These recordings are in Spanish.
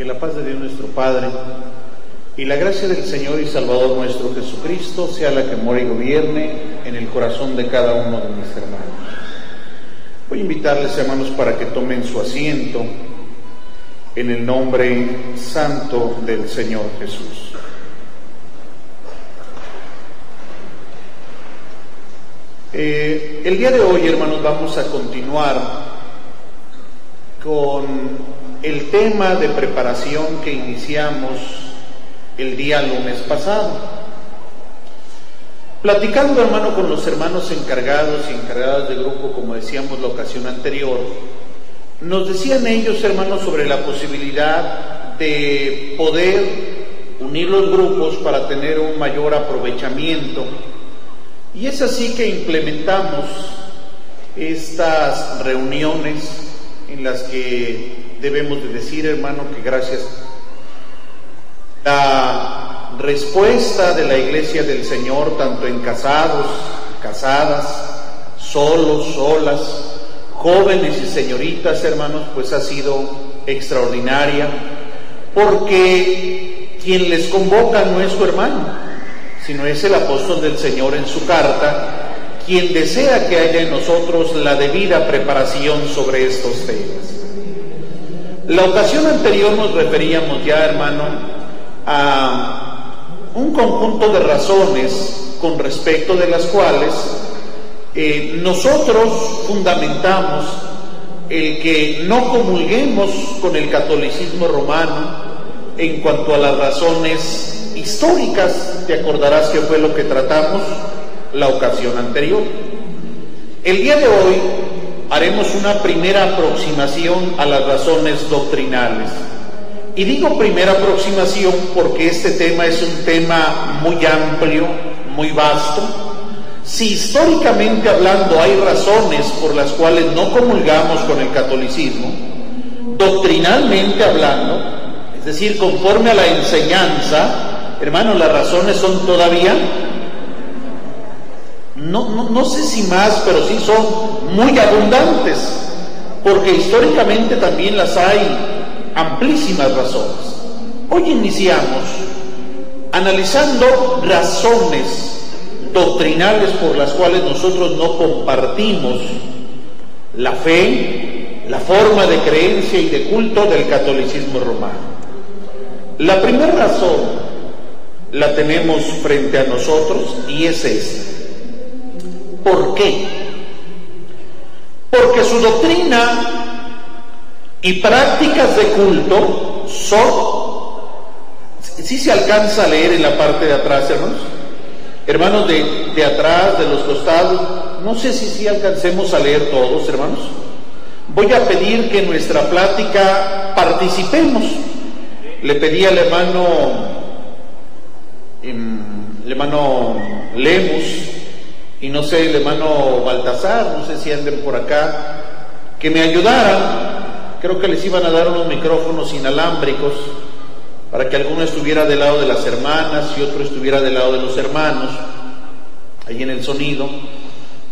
Que la paz de Dios nuestro Padre y la gracia del Señor y Salvador nuestro Jesucristo sea la que mora y gobierne en el corazón de cada uno de mis hermanos. Voy a invitarles, hermanos, para que tomen su asiento en el nombre santo del Señor Jesús. Eh, el día de hoy, hermanos, vamos a continuar con el tema de preparación que iniciamos el día lunes pasado. Platicando, hermano, con los hermanos encargados y encargadas de grupo, como decíamos la ocasión anterior, nos decían ellos, hermanos, sobre la posibilidad de poder unir los grupos para tener un mayor aprovechamiento. Y es así que implementamos estas reuniones en las que debemos de decir, hermano, que gracias la respuesta de la iglesia del Señor, tanto en casados, casadas, solos, solas, jóvenes y señoritas, hermanos, pues ha sido extraordinaria, porque quien les convoca no es su hermano, sino es el apóstol del Señor en su carta, quien desea que haya en nosotros la debida preparación sobre estos temas. La ocasión anterior nos referíamos ya, hermano, a un conjunto de razones con respecto de las cuales eh, nosotros fundamentamos el que no comulguemos con el catolicismo romano en cuanto a las razones históricas, te acordarás que fue lo que tratamos la ocasión anterior. El día de hoy haremos una primera aproximación a las razones doctrinales. Y digo primera aproximación porque este tema es un tema muy amplio, muy vasto. Si históricamente hablando hay razones por las cuales no comulgamos con el catolicismo, doctrinalmente hablando, es decir, conforme a la enseñanza, hermanos, las razones son todavía no, no, sé si más, pero sí son muy abundantes, porque históricamente también las hay amplísimas razones. Hoy iniciamos analizando razones doctrinales por las cuales nosotros no compartimos la fe, la forma de creencia y de culto del catolicismo romano. La primera razón la tenemos frente a nosotros y es esta. ¿Por qué? Porque su doctrina y prácticas de culto son, si se alcanza a leer en la parte de atrás, hermanos, hermanos de, de atrás, de los costados, no sé si sí alcancemos a leer todos, hermanos. Voy a pedir que en nuestra plática participemos. Le pedí al hermano, em, el hermano Lemus, y no sé, el hermano Baltasar, no sé si anden por acá, que me ayudaran. Creo que les iban a dar unos micrófonos inalámbricos para que alguno estuviera del lado de las hermanas y otro estuviera del lado de los hermanos, ahí en el sonido,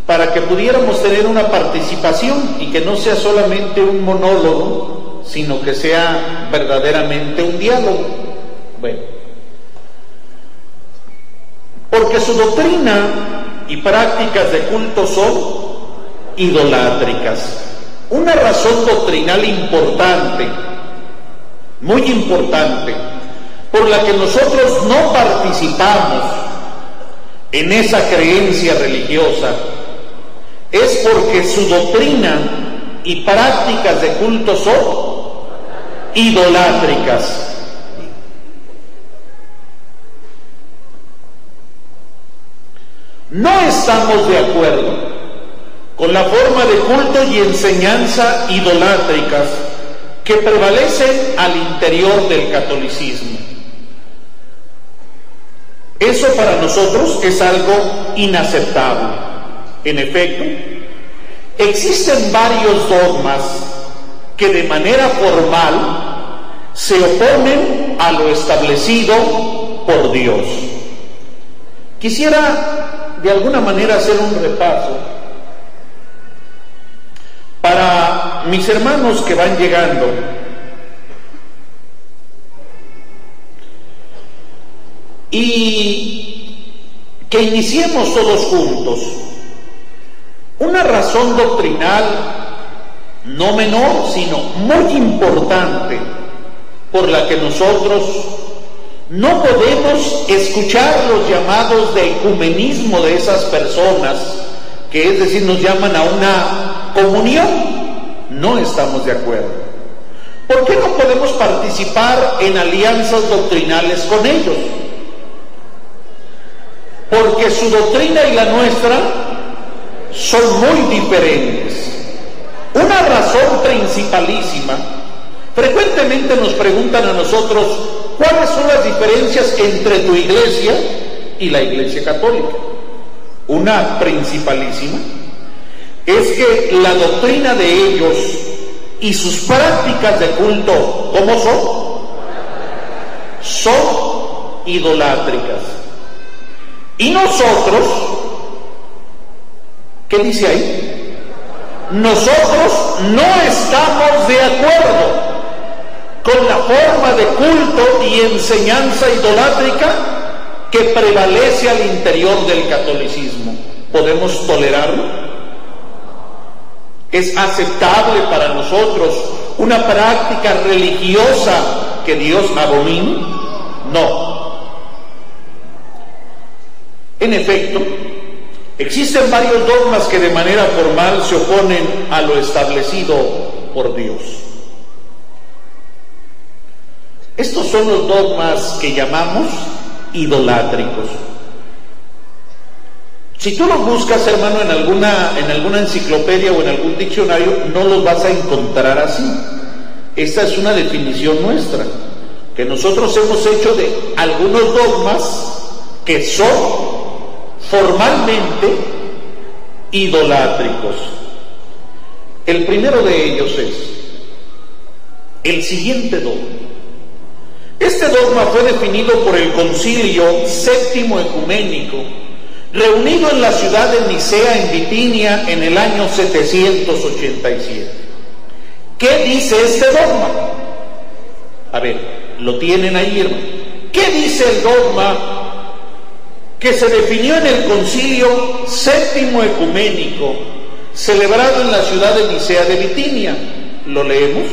para que pudiéramos tener una participación y que no sea solamente un monólogo, sino que sea verdaderamente un diálogo. Bueno, porque su doctrina y prácticas de culto son idolátricas. Una razón doctrinal importante, muy importante, por la que nosotros no participamos en esa creencia religiosa, es porque su doctrina y prácticas de culto son idolátricas. No estamos de acuerdo con la forma de culto y enseñanza idolátricas que prevalecen al interior del catolicismo. Eso para nosotros es algo inaceptable. En efecto, existen varios dogmas que de manera formal se oponen a lo establecido por Dios. Quisiera de alguna manera hacer un repaso para mis hermanos que van llegando. Y que iniciemos todos juntos. Una razón doctrinal no menor, sino muy importante por la que nosotros no podemos escuchar los llamados de ecumenismo de esas personas, que es decir, nos llaman a una comunión. No estamos de acuerdo. ¿Por qué no podemos participar en alianzas doctrinales con ellos? Porque su doctrina y la nuestra son muy diferentes. Una razón principalísima, frecuentemente nos preguntan a nosotros cuáles son las diferencias entre tu iglesia y la iglesia católica. Una principalísima es que la doctrina de ellos y sus prácticas de culto, ¿cómo son? Son idolátricas. Y nosotros, ¿qué dice ahí? Nosotros no estamos de acuerdo con la forma de culto y enseñanza idolátrica que prevalece al interior del catolicismo. ¿Podemos tolerarlo? ¿Es aceptable para nosotros una práctica religiosa que Dios abomina? No. En efecto, existen varios dogmas que de manera formal se oponen a lo establecido por Dios. Estos son los dogmas que llamamos idolátricos. Si tú los buscas, hermano, en alguna, en alguna enciclopedia o en algún diccionario, no los vas a encontrar así. Esta es una definición nuestra, que nosotros hemos hecho de algunos dogmas que son formalmente idolátricos. El primero de ellos es el siguiente dogma. Este dogma fue definido por el concilio séptimo ecuménico reunido en la ciudad de Nicea en Bitinia en el año 787. ¿Qué dice este dogma? A ver, lo tienen ahí, hermano. ¿Qué dice el dogma que se definió en el concilio séptimo ecuménico celebrado en la ciudad de Nicea de Bitinia? ¿Lo leemos?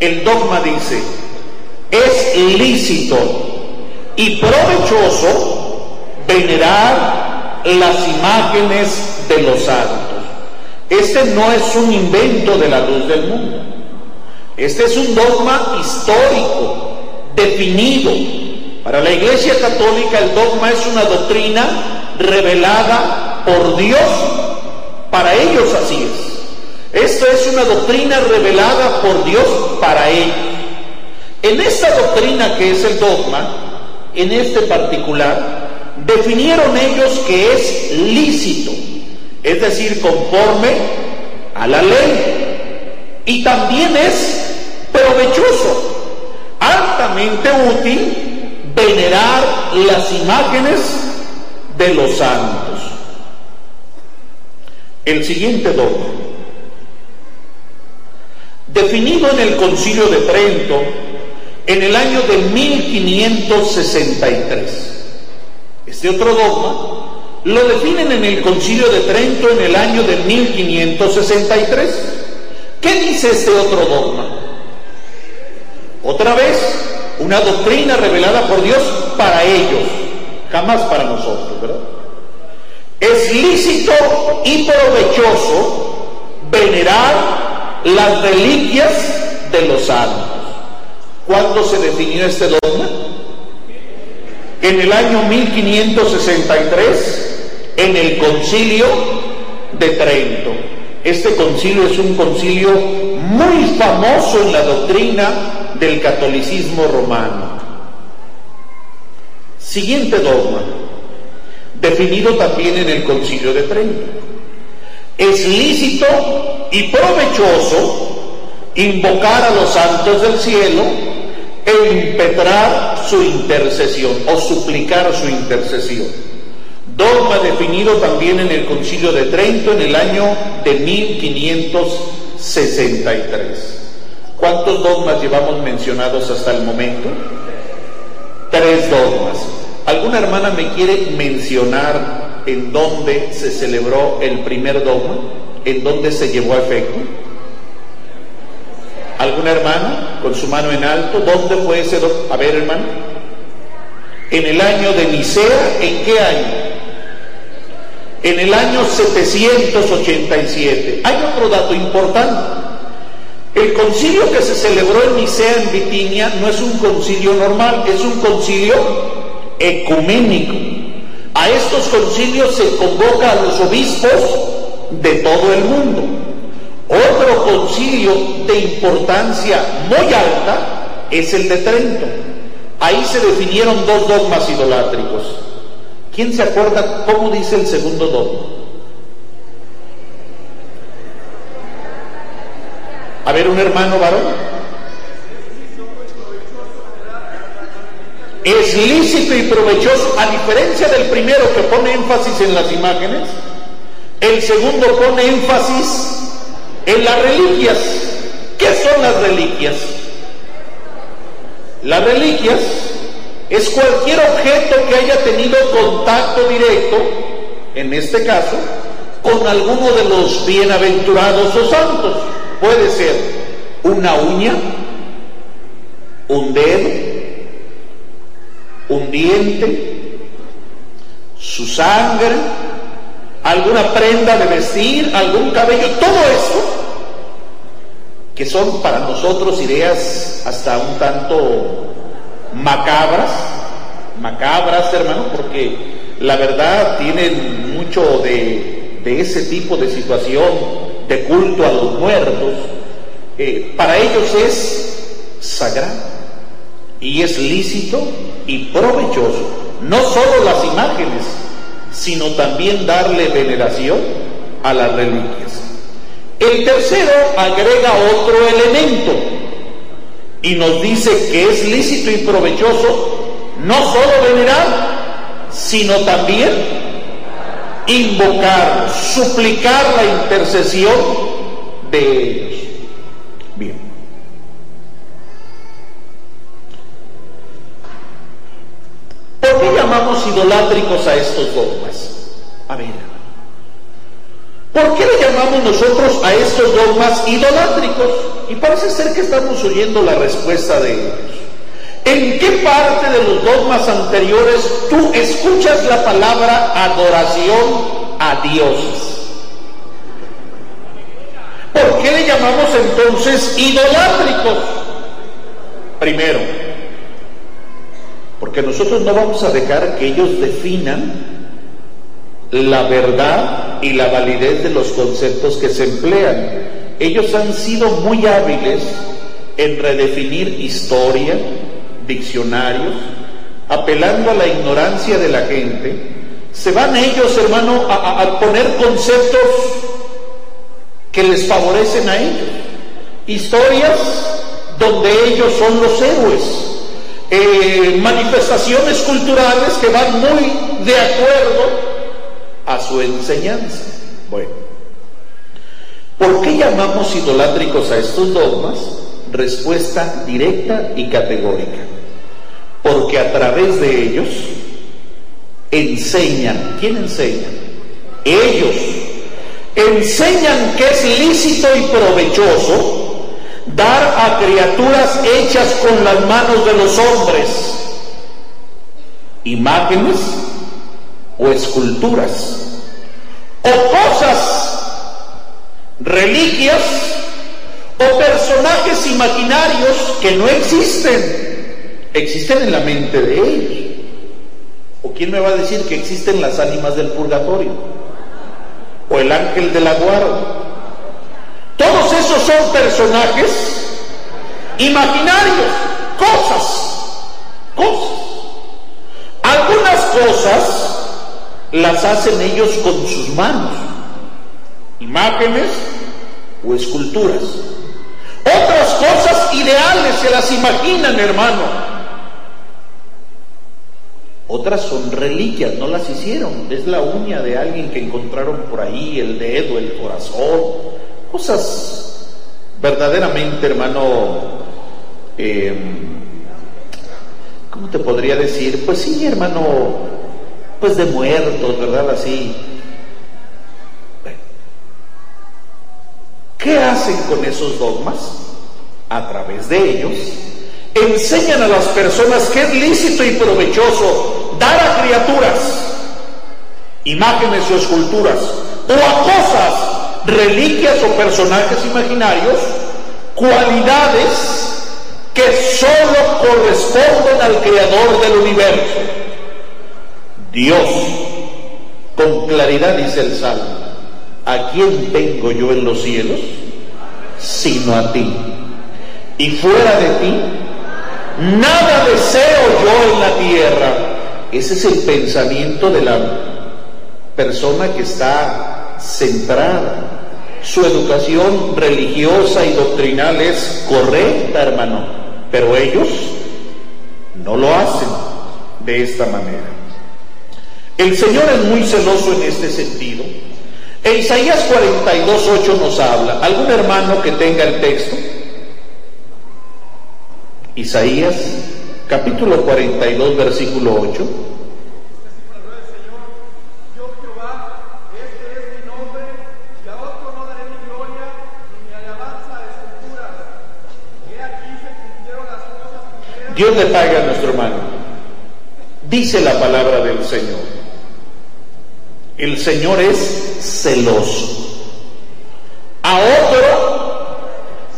El dogma dice, es lícito y provechoso venerar las imágenes de los santos. Este no es un invento de la luz del mundo. Este es un dogma histórico, definido. Para la Iglesia Católica el dogma es una doctrina revelada por Dios. Para ellos así es. Esto es una doctrina revelada por Dios para ellos. En esta doctrina que es el dogma, en este particular, definieron ellos que es lícito, es decir, conforme a la ley, y también es provechoso, altamente útil venerar las imágenes de los santos. El siguiente dogma, definido en el concilio de Trento en el año de 1563 este otro dogma lo definen en el Concilio de Trento en el año de 1563. ¿Qué dice este otro dogma? Otra vez, una doctrina revelada por Dios para ellos, jamás para nosotros, ¿verdad? Es lícito y provechoso venerar las reliquias de los santos. ¿Cuándo se definió este dogma? en el año 1563 en el concilio de Trento. Este concilio es un concilio muy famoso en la doctrina del catolicismo romano. Siguiente dogma, definido también en el concilio de Trento. Es lícito y provechoso invocar a los santos del cielo e impetrar su intercesión o suplicar su intercesión. Dogma definido también en el Concilio de Trento en el año de 1563. ¿Cuántos dogmas llevamos mencionados hasta el momento? tres dogmas. ¿Alguna hermana me quiere mencionar en dónde se celebró el primer dogma? ¿En dónde se llevó a efecto? ¿Alguna hermana con su mano en alto? ¿Dónde fue ese dogma? A ver, hermano. En el año de Nicea, ¿en qué año? En el año 787. Hay otro dato importante. El concilio que se celebró en Nicea, en Bitinia, no es un concilio normal, es un concilio ecuménico. A estos concilios se convoca a los obispos de todo el mundo. Otro concilio de importancia muy alta es el de Trento. Ahí se definieron dos dogmas idolátricos. ¿Quién se acuerda cómo dice el segundo dogma? A ver, un hermano varón. Es lícito y provechoso, a diferencia del primero que pone énfasis en las imágenes, el segundo pone énfasis en las reliquias. ¿Qué son las reliquias? Las reliquias es cualquier objeto que haya tenido contacto directo, en este caso, con alguno de los bienaventurados o santos. Puede ser una uña, un dedo, un diente, su sangre, alguna prenda de vestir, algún cabello, todo esto, que son para nosotros ideas hasta un tanto macabras, macabras hermano, porque la verdad tienen mucho de, de ese tipo de situación de culto a los muertos, eh, para ellos es sagrado y es lícito y provechoso, no solo las imágenes, sino también darle veneración a las reliquias. El tercero agrega otro elemento y nos dice que es lícito y provechoso no solo venerar, sino también invocar, suplicar la intercesión de idolátricos a estos dogmas? A ver, ¿por qué le llamamos nosotros a estos dogmas idolátricos? Y parece ser que estamos oyendo la respuesta de ellos. ¿En qué parte de los dogmas anteriores tú escuchas la palabra adoración a dioses? ¿Por qué le llamamos entonces idolátricos? Primero, porque nosotros no vamos a dejar que ellos definan la verdad y la validez de los conceptos que se emplean. Ellos han sido muy hábiles en redefinir historia, diccionarios, apelando a la ignorancia de la gente, se van ellos, hermano, a, poner conceptos que les favorecen a ellos. Historias donde ellos son los héroes. Eh, manifestaciones culturales que van muy de acuerdo a su enseñanza. Bueno, ¿por qué llamamos idolátricos a estos dogmas? Respuesta directa y categórica porque a través de ellos enseñan. ¿Quién enseña? Ellos enseñan que es lícito y provechoso dar a criaturas hechas con las manos de los hombres imágenes o esculturas o cosas, reliquias o personajes imaginarios que no existen existen en la mente de ellos. ¿O quién me va a decir que existen las ánimas del purgatorio? ¿O el ángel de la guarda? Todos esos son personajes imaginarios, cosas, cosas. Algunas cosas las hacen ellos con sus manos, imágenes o esculturas. Otras cosas ideales se las imaginan, hermano. Otras son reliquias, no las hicieron. Es la uña de alguien que encontraron por ahí, el dedo, el corazón. Cosas verdaderamente, hermano, eh, ¿cómo te podría decir? Pues sí, hermano, pues de muertos, ¿verdad? Así. ¿Qué hacen con esos dogmas? A través de ellos enseñan a las personas que es lícito y provechoso dar a criaturas imágenes o esculturas o a cosas, reliquias o personajes imaginarios, cualidades que sólo corresponden al creador del universo. Dios, con claridad dice el Salmo, ¿a quién tengo yo en los cielos? Sino a ti. Y fuera de ti, nada deseo yo en la tierra. Ese es el pensamiento de la persona que está centrada. Su educación religiosa y doctrinal es correcta, hermano, pero ellos no lo hacen de esta manera. El Señor es muy celoso en este sentido. En Isaías 42.8 nos habla. ¿Algún hermano que tenga el texto? Isaías capítulo 42, versículo 8. Dios le a nuestro hermano. Dice la palabra del Señor. El Señor es celoso. A otro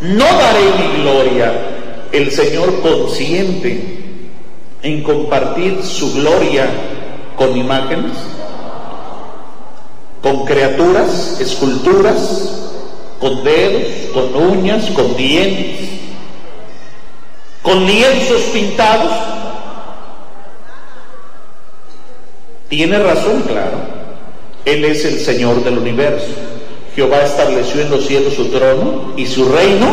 no daré mi gloria. El Señor consciente en compartir su gloria con imágenes, con criaturas, esculturas, con dedos, con uñas, con dientes con lienzos pintados. Tiene razón, claro. Él es el Señor del universo. Jehová estableció en los cielos su trono y su reino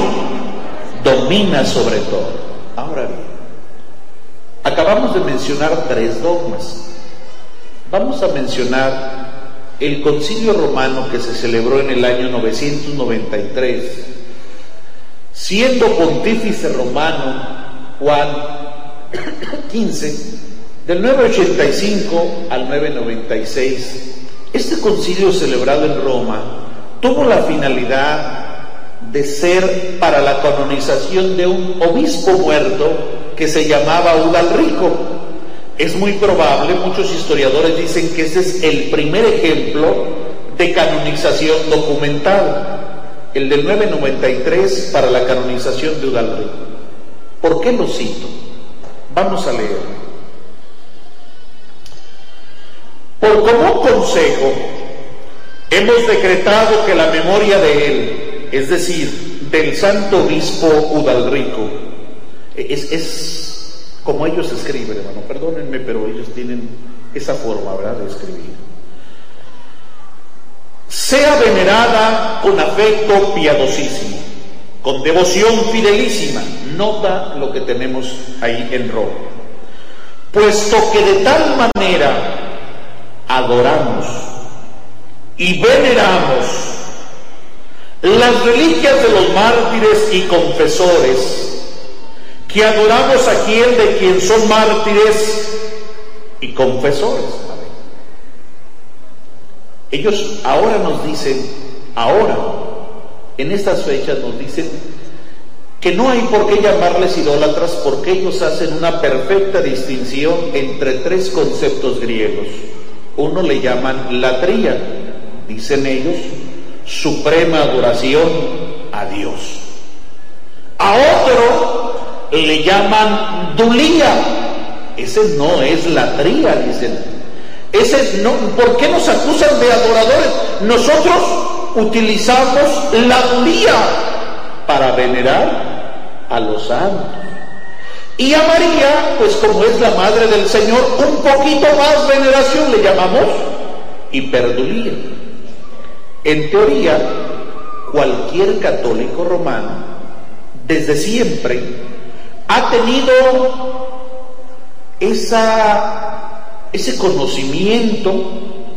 domina sobre todo. Ahora bien, acabamos de mencionar tres dogmas. Vamos a mencionar el concilio romano que se celebró en el año 993 siendo pontífice romano Juan 15, del 985 al 996, este concilio celebrado en Roma tuvo la finalidad de ser para la canonización de un obispo muerto que se llamaba Udalrico. Es muy probable, muchos historiadores dicen que ese es el primer ejemplo de canonización documental el del 993 para la canonización de Udalrico. ¿Por qué lo cito? Vamos a leer. Por común consejo, hemos decretado que la memoria de él, es decir, del santo obispo Udalrico, es, es como ellos escriben, hermano, perdónenme, pero ellos tienen esa forma, ¿verdad?, de escribir sea venerada con afecto piadosísimo, con devoción fidelísima. Nota lo que tenemos ahí en Roma. Puesto que de tal manera adoramos y veneramos las reliquias de los mártires y confesores, que adoramos a quien de quien son mártires y confesores. Ellos ahora nos dicen, ahora, en estas fechas nos dicen que no hay por qué llamarles idólatras porque ellos hacen una perfecta distinción entre tres conceptos griegos. Uno le llaman latría, dicen ellos, suprema adoración a Dios. A otro le llaman dulía, ese no es latría, dicen ese no, ¿Por qué nos acusan de adoradores? Nosotros utilizamos la duría para venerar a los santos. Y a María, pues como es la madre del Señor, un poquito más veneración le llamamos hiperdulía. En teoría, cualquier católico romano, desde siempre, ha tenido esa ese conocimiento,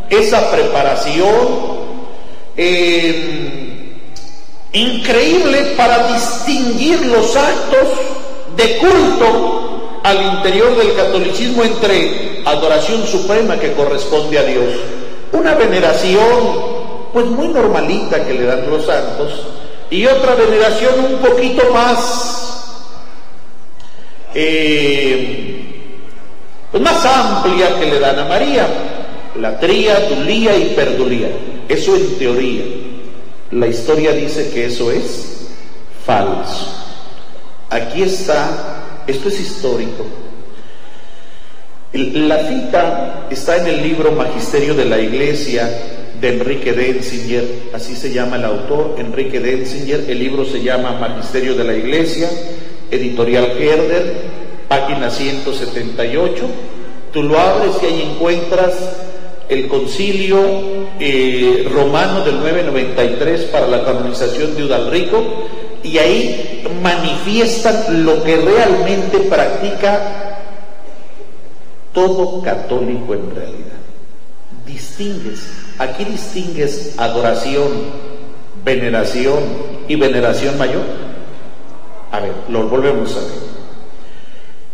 esa preparación eh, increíble para distinguir los actos de culto al interior del catolicismo entre adoración suprema que corresponde a Dios, una veneración pues muy normalita que le dan los santos y otra veneración un poquito más eh, pues más amplia que le dan a María, la tría, dulía y perdulía. Eso en teoría. La historia dice que eso es falso. Aquí está, esto es histórico. La cita está en el libro Magisterio de la Iglesia de Enrique Denzinger, así se llama el autor, Enrique Denzinger, el libro se llama Magisterio de la Iglesia, editorial Herder, página 178, tú lo abres y ahí encuentras el concilio eh, romano del 993 para la canonización de Udalrico y ahí manifiestan lo que realmente practica todo católico en realidad. Distingues, aquí distingues adoración, veneración y veneración mayor. A ver, lo volvemos a ver.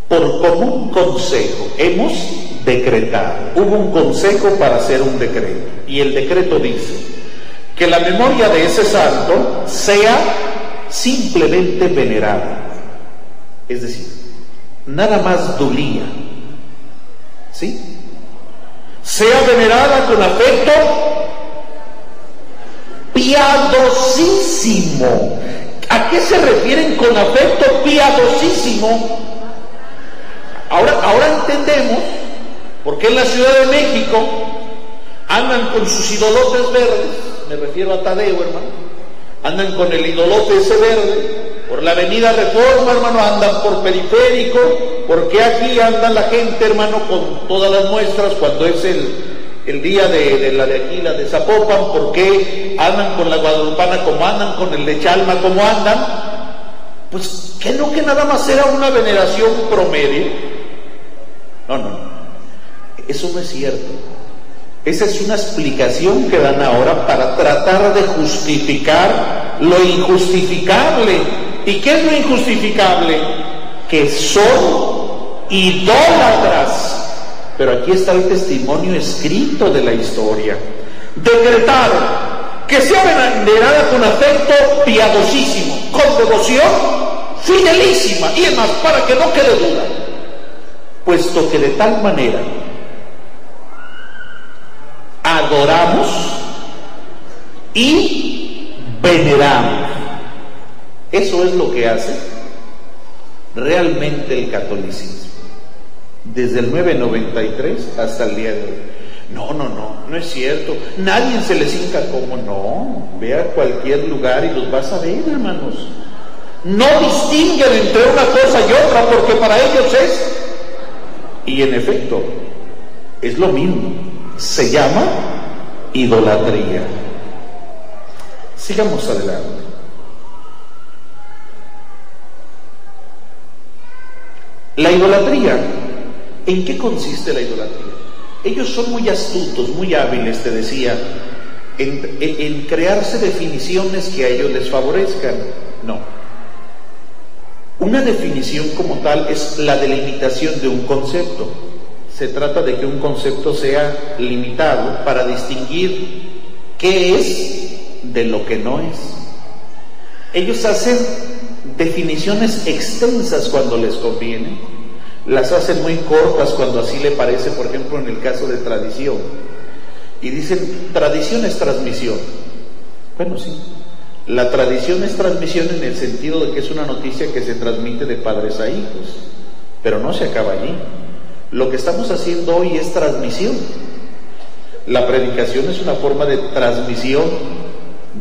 Por común consejo hemos decretado, hubo un consejo para hacer un decreto y el decreto dice que la memoria de ese santo sea simplemente venerada. Es decir, nada más dolía. ¿Sí? Sea venerada con afecto piadosísimo. ¿A qué se refieren con afecto piadosísimo? Ahora, ahora entendemos por qué en la Ciudad de México andan con sus idolotes verdes, me refiero a Tadeo, hermano, andan con el idolote ese verde, por la avenida Reforma, hermano, andan por periférico, porque aquí anda la gente, hermano, con todas las muestras cuando es el, día de, la de aquí, la de Zapopan, porque andan con la guadalupana como andan, con el de Chalma como andan, pues que no que nada más era una veneración promedio. No, no, no. Eso no es cierto. Esa es una explicación que dan ahora para tratar de justificar lo injustificable. ¿Y qué es lo injustificable? Que son idólatras. Pero aquí está el testimonio escrito de la historia. Decretaron que sea venerada con afecto piadosísimo, con devoción fidelísima, y además para que no quede duda, puesto que de tal manera adoramos y veneramos. Eso es lo que hace realmente el catolicismo. Desde el 993 hasta el día de hoy. No, no, no, no es cierto. Nadie se les hinca como no. Ve a cualquier lugar y los vas a ver, hermanos. No distinguen entre una cosa y otra porque para ellos es. Y en efecto, es lo mismo se llama idolatría. Sigamos adelante. La idolatría, ¿en qué consiste la idolatría? Ellos son muy astutos, muy hábiles, te decía, en, crearse definiciones que a ellos les favorezcan. No. Una definición como tal es la delimitación de un concepto se trata de que un concepto sea limitado para distinguir qué es de lo que no es. Ellos hacen definiciones extensas cuando les conviene, las hacen muy cortas cuando así le parece, por ejemplo, en el caso de tradición. Y dicen, tradición es transmisión. Bueno, sí. La tradición es transmisión en el sentido de que es una noticia que se transmite de padres a hijos, pero no se acaba allí. Lo que estamos haciendo hoy es transmisión. La predicación es una forma de transmisión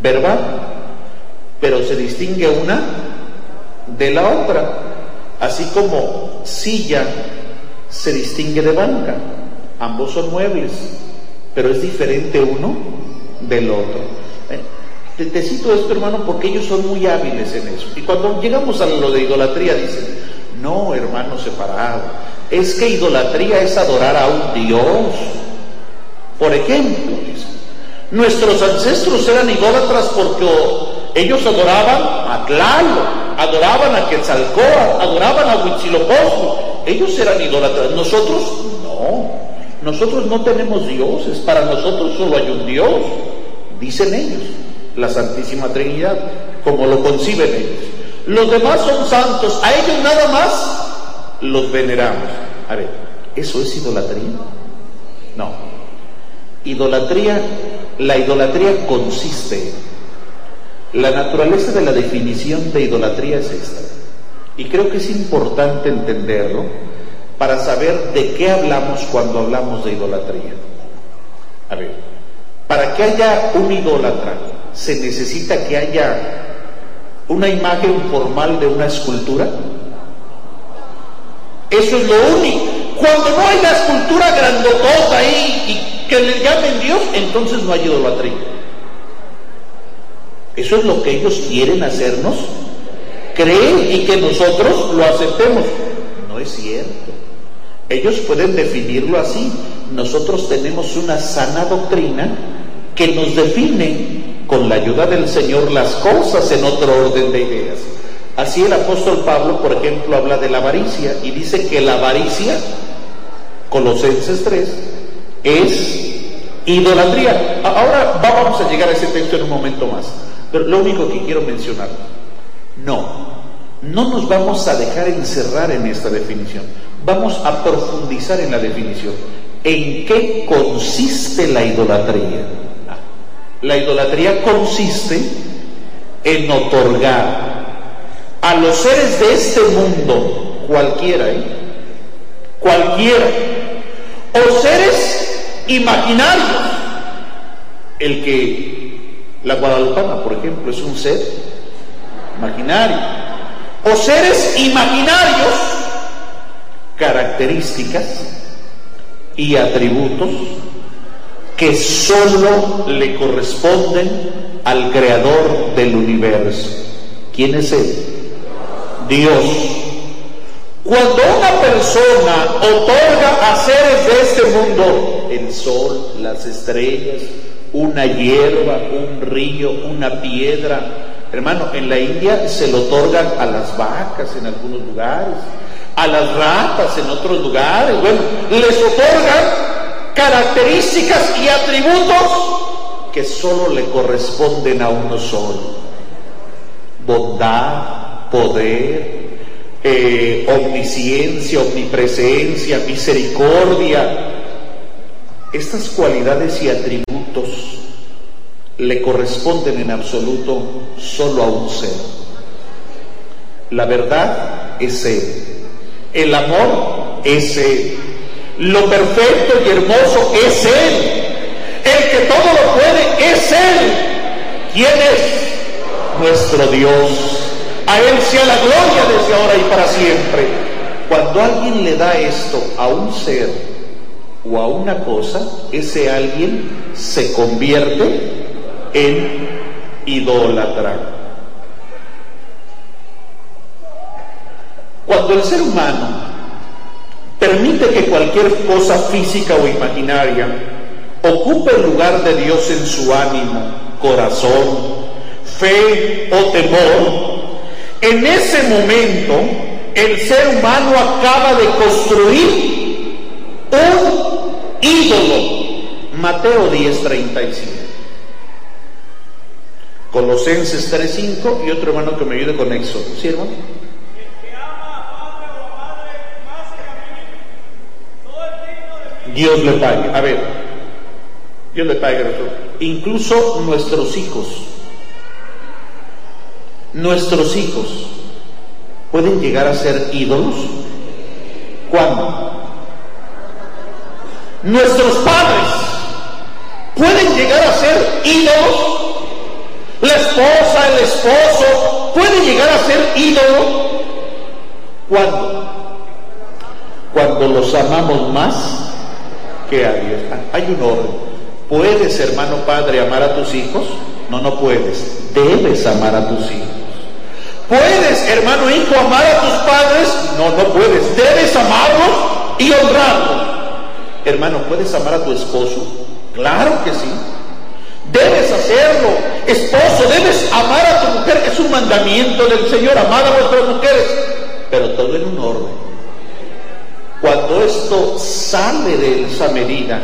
verbal, pero se distingue una de la otra, así como silla se distingue de banca. Ambos son muebles, pero es diferente uno del otro. Te, te, cito esto, hermano, porque ellos son muy hábiles en eso. Y cuando llegamos a lo de idolatría, dicen, no, hermano separado, es que idolatría es adorar a un Dios. Por ejemplo, nuestros ancestros eran idólatras porque ellos adoraban a Tlalo, adoraban a Quetzalcóatl, adoraban a Huitzilopochtli. ellos eran idólatras, nosotros no. Nosotros no tenemos dioses, para nosotros solo hay un Dios, dicen ellos, la Santísima Trinidad, como lo conciben ellos. Los demás son santos, a ellos nada más los veneramos. A ver, ¿eso es idolatría? No. Idolatría, la idolatría consiste, la naturaleza de la definición de idolatría es esta. Y creo que es importante entenderlo para saber de qué hablamos cuando hablamos de idolatría. A ver, para que haya un idólatra se necesita que haya una imagen formal de una escultura. Eso es lo único. Cuando no hay la escultura grandotota ahí y que le llamen Dios, entonces no hay idolatría. Eso es lo que ellos quieren hacernos creer y que nosotros lo aceptemos. No es cierto. Ellos pueden definirlo así. Nosotros tenemos una sana doctrina que nos define con la ayuda del Señor las cosas en otro orden de ideas. Así el apóstol Pablo, por ejemplo, habla de la avaricia y dice que la avaricia, Colosenses 3, es idolatría. Ahora vamos a llegar a ese texto en un momento más, pero lo único que quiero mencionar, no, no nos vamos a dejar encerrar en esta definición, vamos a profundizar en la definición. ¿En qué consiste la idolatría? La idolatría consiste en otorgar a los seres de este mundo, cualquiera, ¿eh? cualquiera, o seres imaginarios, el que la guadalupana, por ejemplo, es un ser imaginario, o seres imaginarios, características y atributos que sólo le corresponden al creador del universo. ¿Quién es él? Dios. Cuando una persona otorga a seres de este mundo, el sol, las estrellas, una hierba, un río, una piedra, hermano, en la India se lo otorgan a las vacas en algunos lugares, a las ratas en otros lugares, bueno, les otorgan características y atributos que solo le corresponden a uno solo. Bondad, poder, eh, omnisciencia, omnipresencia, misericordia. Estas cualidades y atributos le corresponden en absoluto solo a un ser. La verdad es Él. El amor es Él. Lo perfecto y hermoso es Él. El que todo lo puede es Él. ¿Quién es? Nuestro Dios. A Él sea la gloria desde ahora y para siempre. Cuando alguien le da esto a un ser o a una cosa, ese alguien se convierte en idólatra. Cuando el ser humano Permite que cualquier cosa física o imaginaria ocupe el lugar de Dios en su ánimo, corazón, fe o temor. En ese momento, el ser humano acaba de construir un ídolo. Mateo 10:35. Colosenses 3:5 y otro hermano que me ayude con Éxodo. ¿Sí, hermano? Dios le pague. A ver, Dios le pague. Incluso nuestros hijos, nuestros hijos pueden llegar a ser ídolos. ¿Cuándo? Nuestros padres pueden llegar a ser ídolos. La esposa, el esposo puede llegar a ser ídolo. ¿Cuándo? Cuando los amamos más que a Dios. Hay un orden. ¿Puedes, hermano padre, amar a tus hijos? No, no puedes. Debes amar a tus hijos. ¿Puedes, hermano hijo, amar a tus padres? No, no puedes. Debes amarlos y honrarlos. Hermano, ¿puedes amar a tu esposo? Claro que sí. Debes hacerlo. Esposo, debes amar a tu mujer. Es un mandamiento del Señor. Amar a vuestras mujeres. Pero todo en un orden. cuando esto sale de esa medida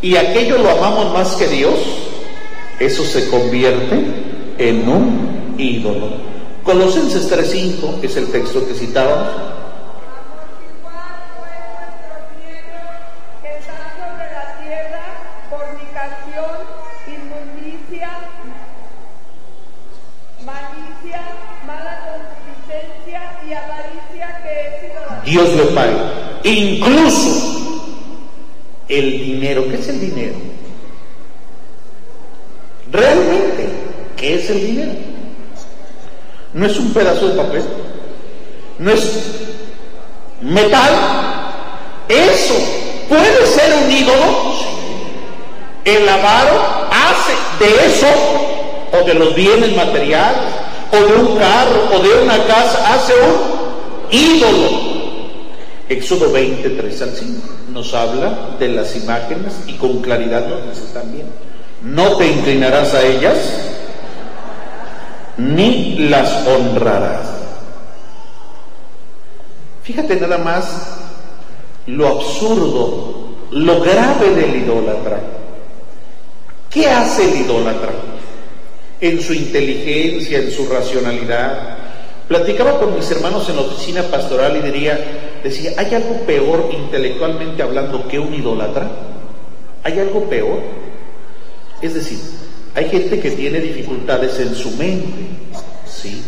y aquello lo amamos más que Dios, eso se convierte en un ídolo. Colosenses 3.5 es el texto que citábamos. Dios lo paga. Incluso el dinero. ¿Qué es el dinero? Realmente, ¿qué es el dinero? No es un pedazo de papel, no es metal. Eso puede ser un ídolo. El avaro hace de eso, o de los bienes materiales, o de un carro, o de una casa, hace un ídolo. Éxodo 23 al 5 nos habla de las imágenes y con claridad nos dice también, no te inclinarás a ellas ni las honrarás. Fíjate nada más lo absurdo, lo grave del idólatra. ¿Qué hace el idólatra? En su inteligencia, en su racionalidad. Platicaba con mis hermanos en la oficina pastoral y diría, decía, ¿hay algo peor intelectualmente hablando que un idólatra? ¿Hay algo peor? Es decir, hay gente que tiene dificultades en su mente, ¿sí?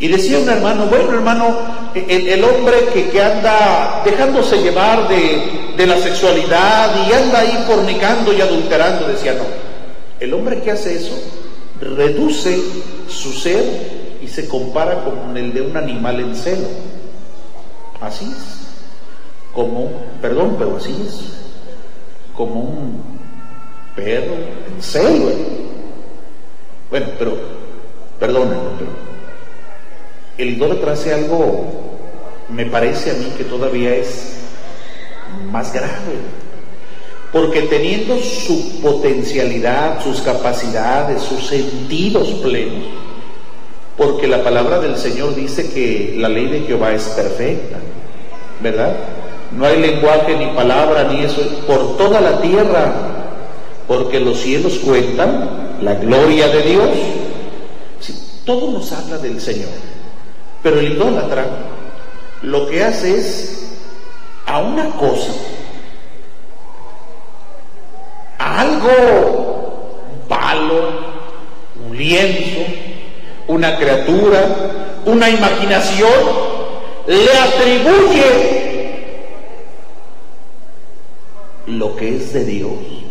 Y decía un hermano, bueno hermano, el, hombre que, anda dejándose llevar de, de la sexualidad y anda ahí fornicando y adulterando, decía, no, el hombre que hace eso reduce su ser y se compara con el de un animal en celo. Así es. Como, perdón, pero así es. Como un perro en. Bueno, pero, perdónenme, pero el idólatra hace algo, me parece a mí que todavía es más grave. Porque teniendo su potencialidad, sus capacidades, sus sentidos plenos, porque la palabra del Señor dice que la ley de Jehová es perfecta, ¿verdad? No hay lenguaje ni palabra ni eso, por toda la tierra, porque los cielos cuentan la gloria de Dios. todo nos habla del Señor, pero el idólatra lo que hace es a una cosa, a algo, un palo, un lienzo, una criatura, una imaginación, le atribuye lo que es de Dios.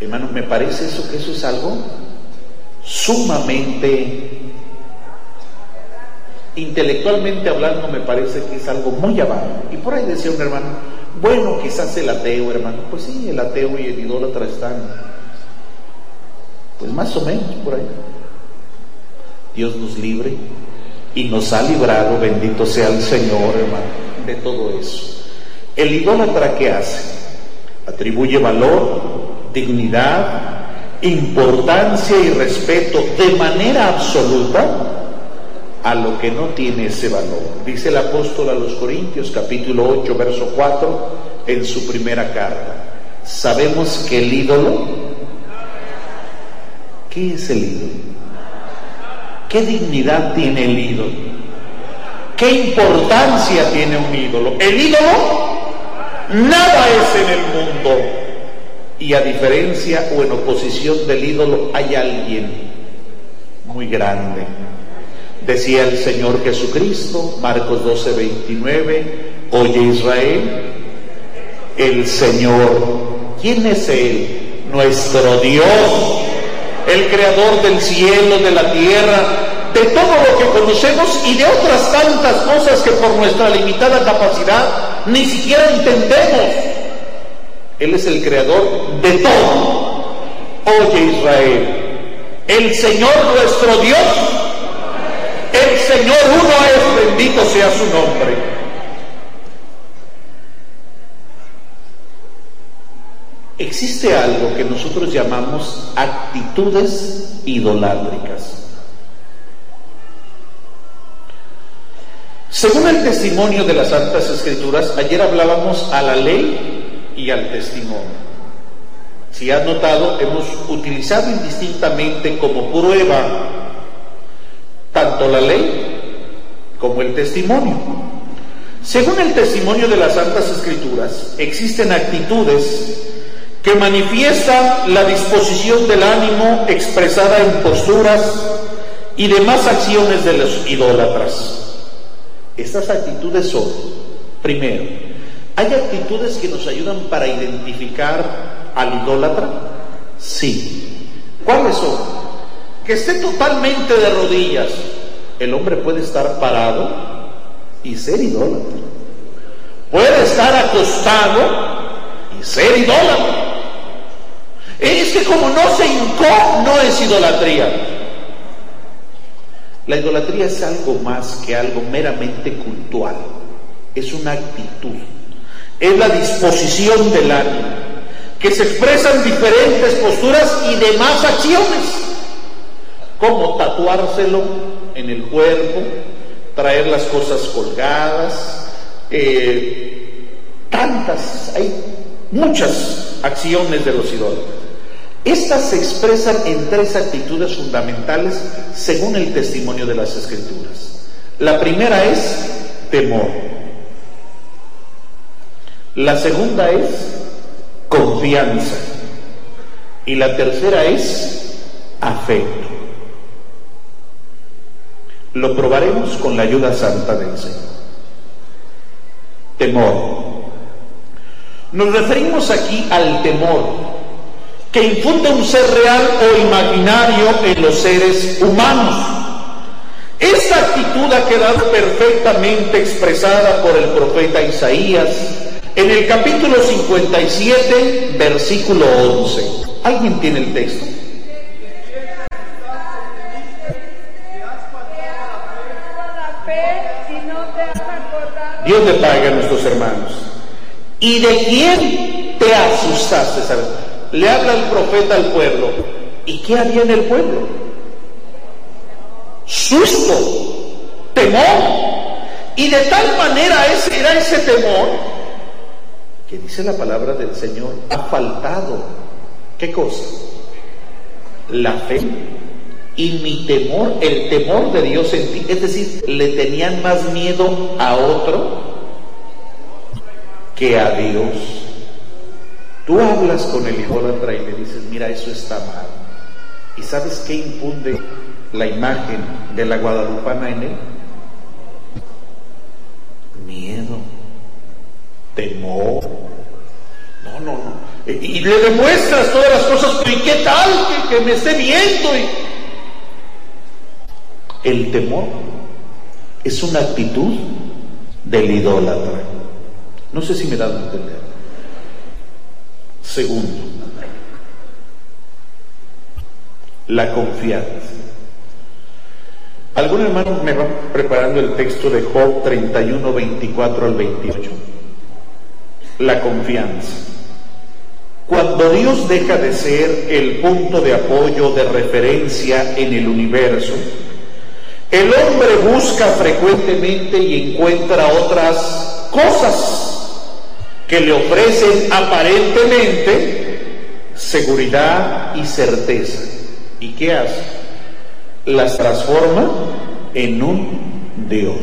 Hermano, me parece eso que eso es algo sumamente intelectualmente hablando me parece que es algo muy abajo. Y por ahí decía un hermano, bueno, quizás el ateo, hermano. Pues sí, el ateo y el idólatra están, pues más o menos por ahí. Dios nos libre y nos ha librado, bendito sea el Señor, hermano, de todo eso. El idólatra que hace? Atribuye valor, dignidad, importancia y respeto de manera absoluta a lo que no tiene ese valor. Dice el apóstol a los Corintios capítulo 8, verso 4, en su primera carta. Sabemos que el ídolo, ¿qué es el ídolo? ¿Qué dignidad tiene el ídolo? ¿Qué importancia tiene un ídolo? El ídolo nada es en el mundo. Y a diferencia o en oposición del ídolo hay alguien muy grande. Decía el Señor Jesucristo, Marcos 12, 29, oye Israel, el Señor, ¿quién es Él? Nuestro Dios el creador del cielo, de la tierra, de todo lo que conocemos y de otras tantas cosas que por nuestra limitada capacidad ni siquiera entendemos. Él es el creador de todo. Oye Israel, el Señor nuestro Dios, el Señor uno es, bendito sea su nombre. Existe algo que nosotros llamamos actitudes idolátricas. Según el testimonio de las Santas Escrituras, ayer hablábamos a la ley y al testimonio. Si has notado, hemos utilizado indistintamente como prueba tanto la ley como el testimonio. Según el testimonio de las Santas Escrituras, existen actitudes que manifiestan la disposición del ánimo expresada en posturas y demás acciones de los idólatras. Estas actitudes son, primero, ¿hay actitudes que nos ayudan para identificar al idólatra? Sí. ¿Cuáles son? Que esté totalmente de rodillas. El hombre puede estar parado y ser idólatra. Puede estar acostado y ser idólatra. Es que como no se hincó, no es idolatría. La idolatría es algo más que algo meramente cultural, es una actitud, es la disposición del ánimo, que se expresa en diferentes posturas y demás acciones, como tatuárselo en el cuerpo, traer las cosas colgadas, eh, tantas, hay muchas acciones de los idólatras. Estas se expresan en tres actitudes fundamentales según el testimonio de las escrituras. La primera es temor. La segunda es confianza. Y la tercera es afecto. Lo probaremos con la ayuda santa del Señor. Temor. Nos referimos aquí al temor que infunde un ser real o imaginario en los seres humanos. Esta actitud ha quedado perfectamente expresada por el profeta Isaías en el capítulo 57, versículo 11. ¿Alguien tiene el texto? Dios le pague a nuestros hermanos. ¿Y de quién te asustaste? ¿sabes? le habla el profeta al pueblo. ¿Y qué había en el pueblo? Susto, temor. Y de tal manera ese, era ese temor que dice la palabra del Señor, ha faltado. ¿Qué cosa? La fe y mi temor, el temor de Dios en ti. Es decir, le tenían más miedo a otro que a Dios. Tú hablas con el idólatra y le dices, mira, eso está mal. ¿Y sabes qué impunde la imagen de la guadalupana en él? Miedo, temor. No, no, no. Y, le demuestras todas las cosas, ¿y qué tal que, que me esté viendo? Y... El temor es una actitud del idólatra. No sé si me dan a entender. Segundo, la confianza. Algún hermano me va preparando el texto de Job 31, 24 al 28. La confianza. Cuando Dios deja de ser el punto de apoyo, de referencia en el universo, el hombre busca frecuentemente y encuentra otras cosas que le ofrecen aparentemente seguridad y certeza. ¿Y qué hace? Las transforma en un Dios.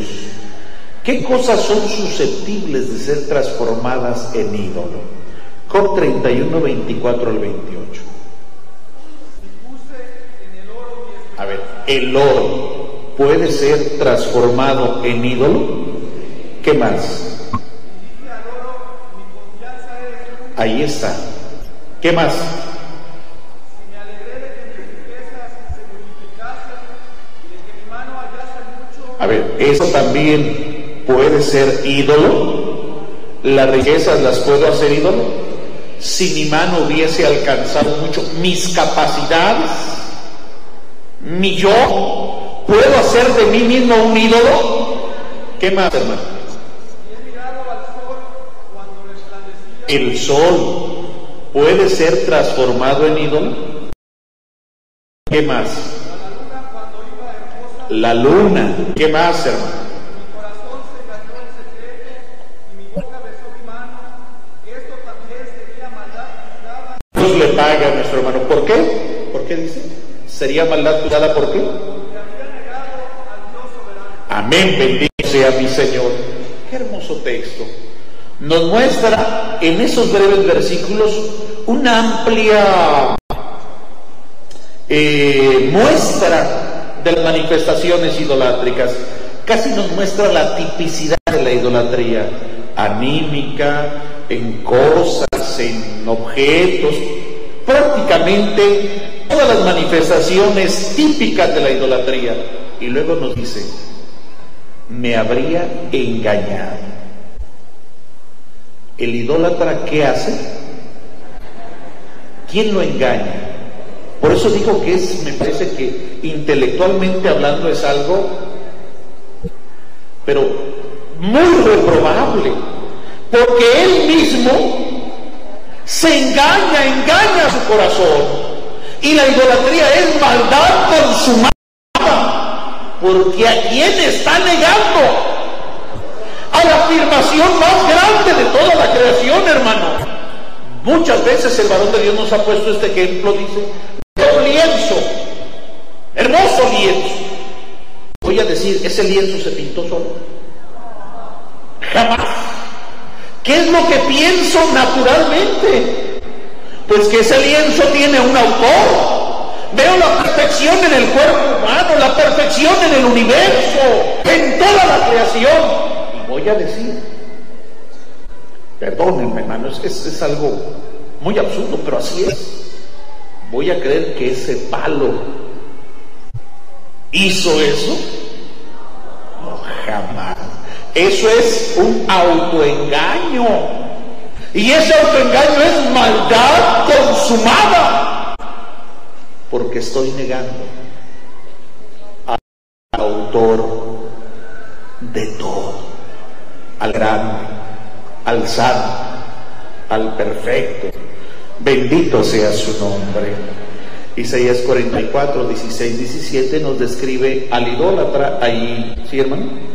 ¿Qué cosas son susceptibles de ser transformadas en ídolo? Job 31, 24 al 28. A ver, el oro puede ser transformado en ídolo. ¿Qué más? Ahí está. ¿Qué más? A ver, eso también puede ser ídolo. Las riquezas las puedo hacer ídolo. Si mi mano hubiese alcanzado mucho mis capacidades, mi yo, ¿puedo hacer de mí mismo un ídolo? ¿Qué más, hermano? ¿El sol puede ser transformado en ídolo? ¿Qué más? La luna. ¿Qué más, hermano? Pague a nuestro hermano. ¿Por qué? ¿Por qué dice? ¿Sería maldad juzgada por qué? Amén, bendito sea mi Señor. Qué hermoso texto. Nos muestra en esos breves versículos una amplia eh, muestra de las manifestaciones idolátricas. Casi nos muestra la tipicidad de la idolatría, anímica, en cosas, en objetos, prácticamente todas las manifestaciones típicas de la idolatría. Y luego nos dice, me habría engañado. ¿El idólatra qué hace? ¿Quién lo engaña? Por eso digo que es, me parece que intelectualmente hablando es algo, pero muy reprobable, porque él mismo se engaña, engaña a su corazón. Y la idolatría es maldad consumada porque a quién está negando a la afirmación más grande de toda la creación, hermano. Muchas veces el varón de Dios nos ha puesto este ejemplo, dice, un lienzo, hermoso lienzo. Voy a decir, ese lienzo se pintó solo. Jamás. ¿Qué es lo que pienso naturalmente? Pues que ese lienzo tiene un autor, Veo la perfección en el cuerpo humano, la perfección en el universo, en toda la creación. Y voy a decir, perdónenme hermanos, es, es algo muy absurdo, pero así es. Voy a creer que ese palo hizo eso. No, jamás. Eso es un autoengaño. Y ese autoengaño es maldad consumada porque estoy negando al autor de todo, al grande, al santo, al perfecto. Bendito sea su nombre. Isaías 44, 16, 17 nos describe al idólatra ahí, ¿sí hermano?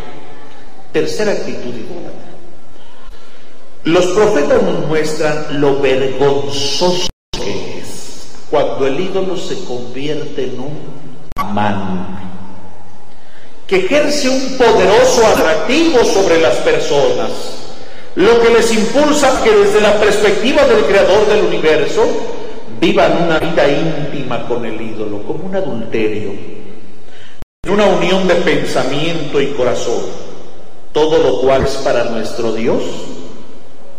Tercera actitud idólatra. Los profetas nos muestran lo vergonzoso que es cuando el ídolo se convierte en un amante que ejerce un poderoso atractivo sobre las personas, lo que les impulsa que desde la perspectiva del creador del universo vivan una vida íntima con el ídolo, como un adulterio, una unión de pensamiento y corazón, todo lo cual es para nuestro Dios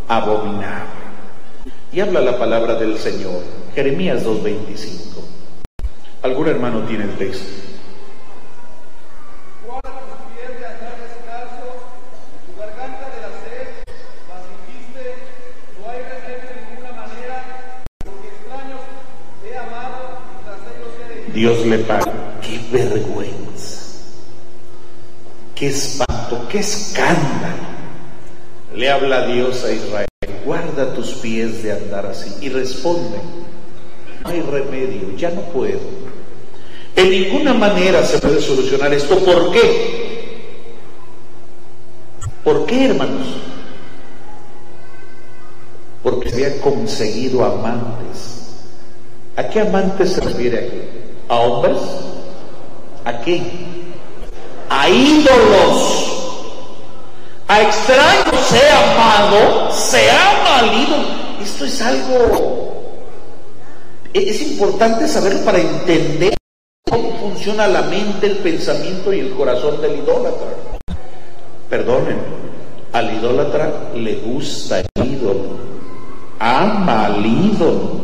abominable. Y habla la palabra del Señor, Jeremías 2.25. ¿Algún hermano tiene el texto? Dios le paga. Qué vergüenza, qué espanto, qué escándalo. Le habla Dios a Israel, guarda tus pies de andar así. Y responde, no hay remedio, ya no puedo. En ninguna manera se puede solucionar esto. ¿Por qué? ¿Por qué, hermanos? Porque se había conseguido amantes. ¿A qué amantes se refiere a hombres, ¿a quién? A ídolos, a extraños se amado, se ama al ídolo. Esto es algo, es importante saberlo para entender cómo funciona la mente, el pensamiento y el corazón del idólatra. Perdonen, al idólatra le gusta el ídolo, ama al ídolo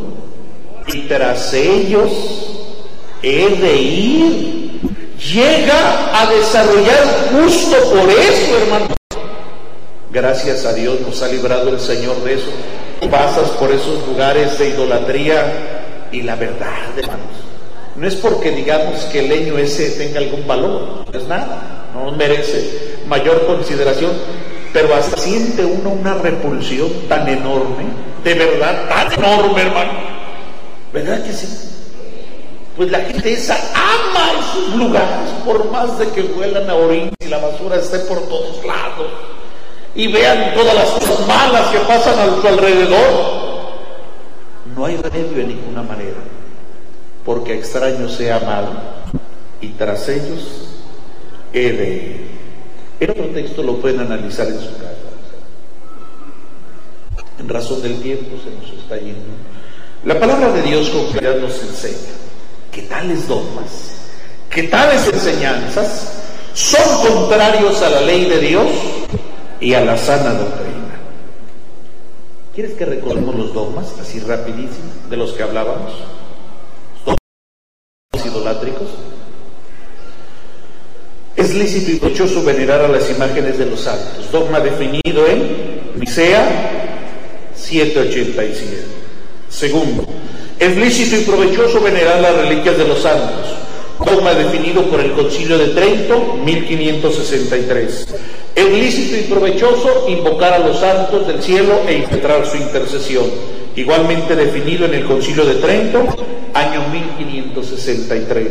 y tras ellos he de ir. Llega a desarrollar justo por eso, hermano. Gracias a Dios nos ha librado el Señor de eso. Pasas por esos lugares de idolatría y la verdad, hermanos. No es porque digamos que el leño ese tenga algún valor, no es nada, no merece mayor consideración, pero hasta siente uno una repulsión tan enorme, de verdad, tan enorme, hermano. ¿Verdad que sí? Pues la gente esa ama esos lugares, por más de que huelan a orín y la basura esté por todos lados y vean todas las cosas malas que pasan a su alrededor. No hay remedio en ninguna manera, porque extraño sea amado y tras ellos de El otro texto lo pueden analizar en su casa. En razón del tiempo se nos está yendo. La palabra de Dios con claridad nos enseña que tales dogmas, que tales enseñanzas son contrarios a la ley de Dios y a la sana doctrina. ¿Quieres que recordemos los dogmas, así rapidísimo, de los que hablábamos? Dogmas idolátricos. Es lícito y provechoso venerar a las imágenes de los santos. Dogma definido en Nicea 787. Segundo, es lícito y provechoso venerar las reliquias de los santos. Dogma definido por el Concilio de Trento, 1563. Es lícito y provechoso invocar a los santos del cielo e impetrar su intercesión. Igualmente definido en el Concilio de Trento, año 1563.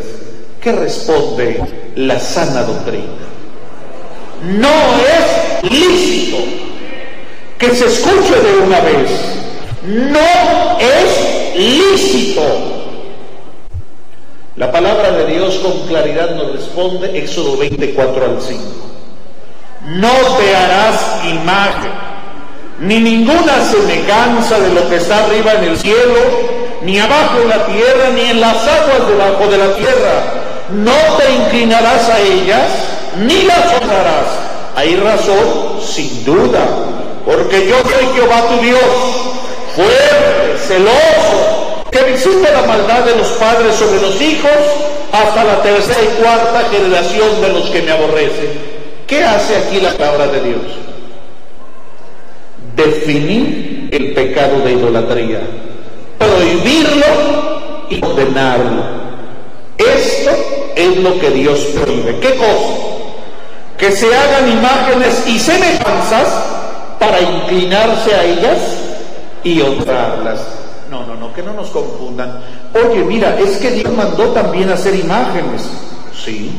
¿Qué responde la sana doctrina? No es lícito que se escuche de una vez. No es lícito la palabra de Dios con claridad nos responde, Éxodo 24 al 5. No te harás imagen, ni ninguna semejanza de lo que está arriba en el cielo, ni abajo en la tierra, ni en las aguas debajo de la tierra. No te inclinarás a ellas, ni las honrarás. Hay razón, sin duda, porque yo soy Jehová tu Dios, fuerte, celoso que visita la maldad de los padres sobre los hijos hasta la tercera y cuarta generación de los que me aborrecen. ¿Qué hace aquí la palabra de Dios? Definir el pecado de idolatría, prohibirlo y condenarlo. Esto es lo que Dios prohíbe. ¿Qué cosa? Que se hagan imágenes y semejanzas para inclinarse a ellas y honrarlas. No, no, que no nos confundan. Oye, mira, es que Dios mandó también hacer imágenes. Sí,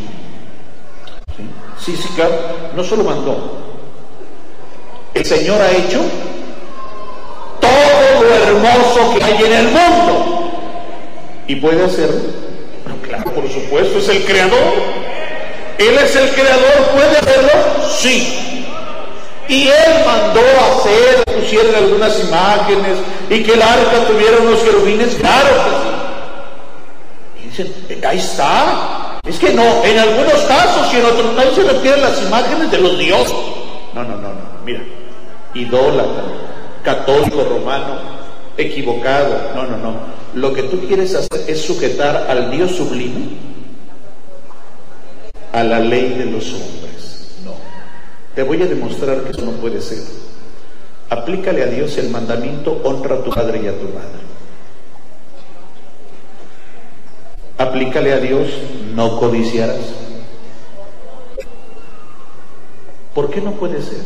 sí, sí, claro. No solo mandó. El Señor ha hecho todo lo hermoso que hay en el mundo. ¿Y puede hacerlo? claro, por supuesto, es el creador. Él es el creador, ¿puede hacerlo? Sí. Y él mandó hacer, pusieron algunas imágenes y que el arca tuviera unos querubines, claro. Y dicen, ahí está. Es que no, en algunos casos y en otros no, se refieren las imágenes de los dioses. No, no, no, no, mira, idólatra, católico romano, equivocado. No, no, no. Lo que tú quieres hacer es sujetar al Dios sublime a la ley de los hombres. Te voy a demostrar que eso no puede ser. Aplícale a Dios el mandamiento, honra a tu padre y a tu madre. Aplícale a Dios, no codiciarás. ¿Por qué no puede ser?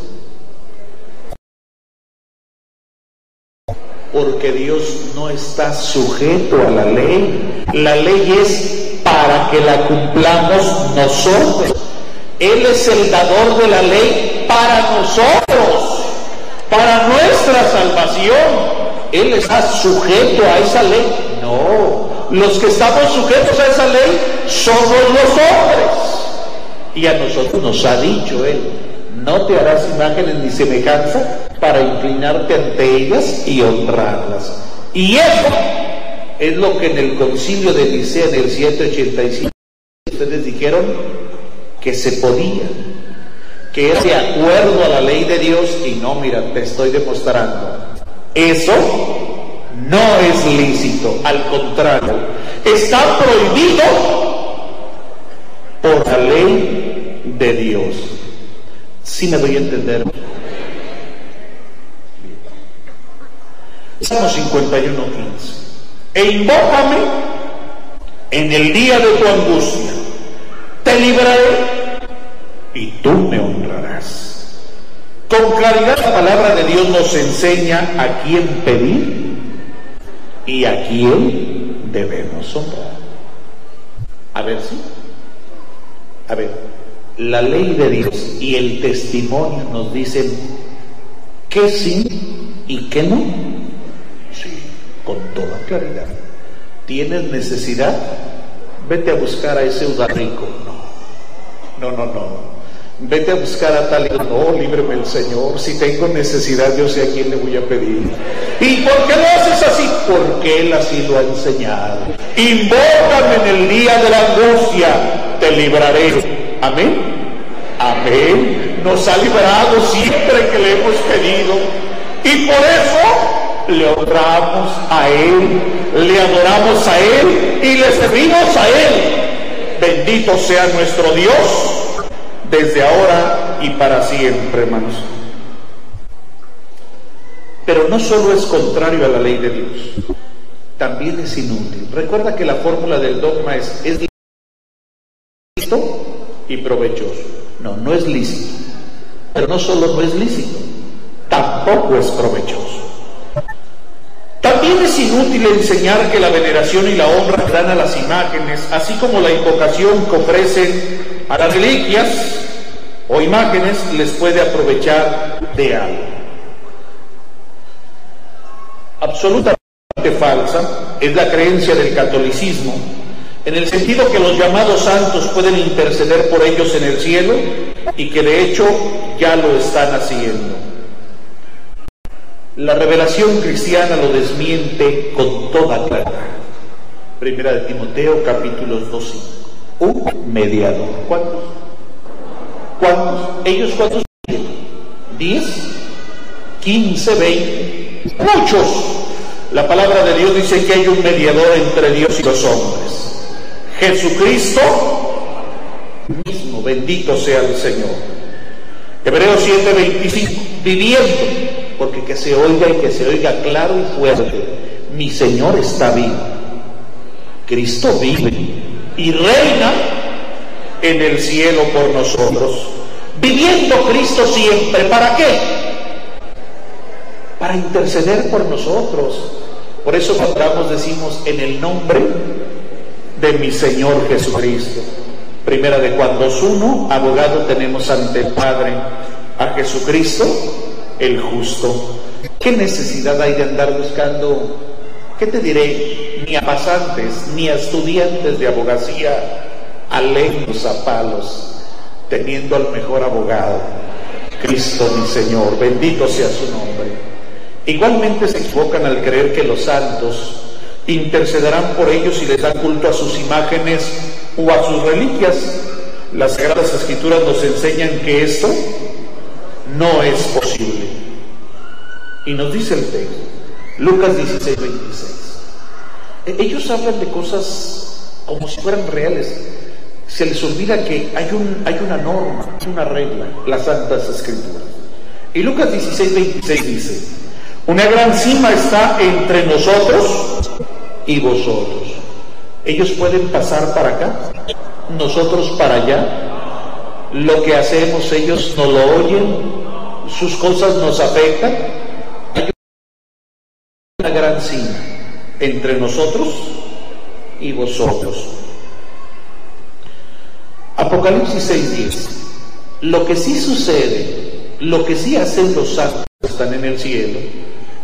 Porque Dios no está sujeto a la ley. La ley es para que la cumplamos nosotros. Él es el dador de la ley para nosotros, para nuestra salvación. Él está sujeto a esa ley. No, los que estamos sujetos a esa ley somos los hombres. Y a nosotros nos ha dicho Él, no te harás imágenes ni semejanza para inclinarte ante ellas y honrarlas. Y eso es lo que en el concilio de Nicea en el 785 ustedes dijeron, que se podía, que es de acuerdo a la ley de Dios y no, mira, te estoy demostrando. Eso no es lícito, al contrario, está prohibido por de Dios. Si me doy a entender. Salmo 51, 15. E invócame en el día de tu angustia. Te libraré y tú me honrarás. Con claridad la palabra de Dios nos enseña a quién pedir y a quién debemos honrar. A ver si. A ver, la ley de Dios y el testimonio nos dicen que sí y que no. Sí, con toda claridad. ¿Tienes necesidad? Vete a buscar a ese rico. No, no, no. Vete a buscar a tal. No, líbreme el Señor. Si tengo necesidad, yo sé a quién le voy a pedir. ¿Y por qué lo haces así? Porque Él así lo ha enseñado. Invócame en el día de la angustia, te libraré. Amén. Amén. Nos ha librado siempre que le hemos pedido. Y por eso le honramos a Él, le adoramos a Él y le servimos a Él. Bendito sea nuestro Dios desde ahora y para siempre, hermanos. Pero no solo es contrario a la ley de Dios, también es inútil. Recuerda que la fórmula del dogma es, es lícito y provechoso. No, no es lícito. Pero no solo no es lícito, tampoco es provechoso. También es inútil enseñar que la veneración y la honra dan a las imágenes, así como la invocación que ofrecen a las reliquias o imágenes, les puede aprovechar de algo. Absolutamente falsa es la creencia del catolicismo, en el sentido que los llamados santos pueden interceder por ellos en el cielo y que de hecho ya lo están haciendo. La revelación cristiana lo desmiente con toda claridad. Primera de Timoteo, capítulos 2 Un mediador. ¿Cuántos? ¿Cuántos? ¿Ellos cuántos? ¿Diez? ¿Quince? ¿Veinte? Muchos. La palabra de Dios dice que hay un mediador entre Dios y los hombres. Jesucristo mismo, bendito sea el Señor. Hebreos 7:25, viviendo porque que se oiga y que se oiga claro y fuerte, mi Señor está vivo, Cristo vive y reina en el cielo por nosotros, viviendo Cristo siempre, ¿para qué? Para interceder por nosotros. Por eso cuando decimos en el nombre de mi Señor Jesucristo. Primera de cuando es uno, abogado tenemos ante el Padre a Jesucristo, el justo. ¿Qué necesidad hay de andar buscando, qué te diré, ni a pasantes, ni a estudiantes de abogacía, alegros a palos, teniendo al mejor abogado, Cristo mi Señor, bendito sea su nombre. Igualmente se equivocan al creer que los santos intercederán por ellos y les dan culto a sus imágenes o a sus reliquias. Las Sagradas Escrituras nos enseñan que esto no es posible. Y nos dice el texto, Lucas 16, 26. E-, ellos hablan de cosas como si fueran reales. Se les olvida que hay, un, hay una norma, una regla, las Santas Escrituras. Y Lucas 16, 26 dice, una gran cima está entre nosotros y vosotros. Ellos pueden pasar para acá, nosotros para allá. Lo que hacemos ellos no lo oyen, sus cosas nos afectan. Hay una gran cima entre nosotros y vosotros. Apocalipsis 6:10. Lo que sí sucede, lo que sí hacen los santos que están en el cielo,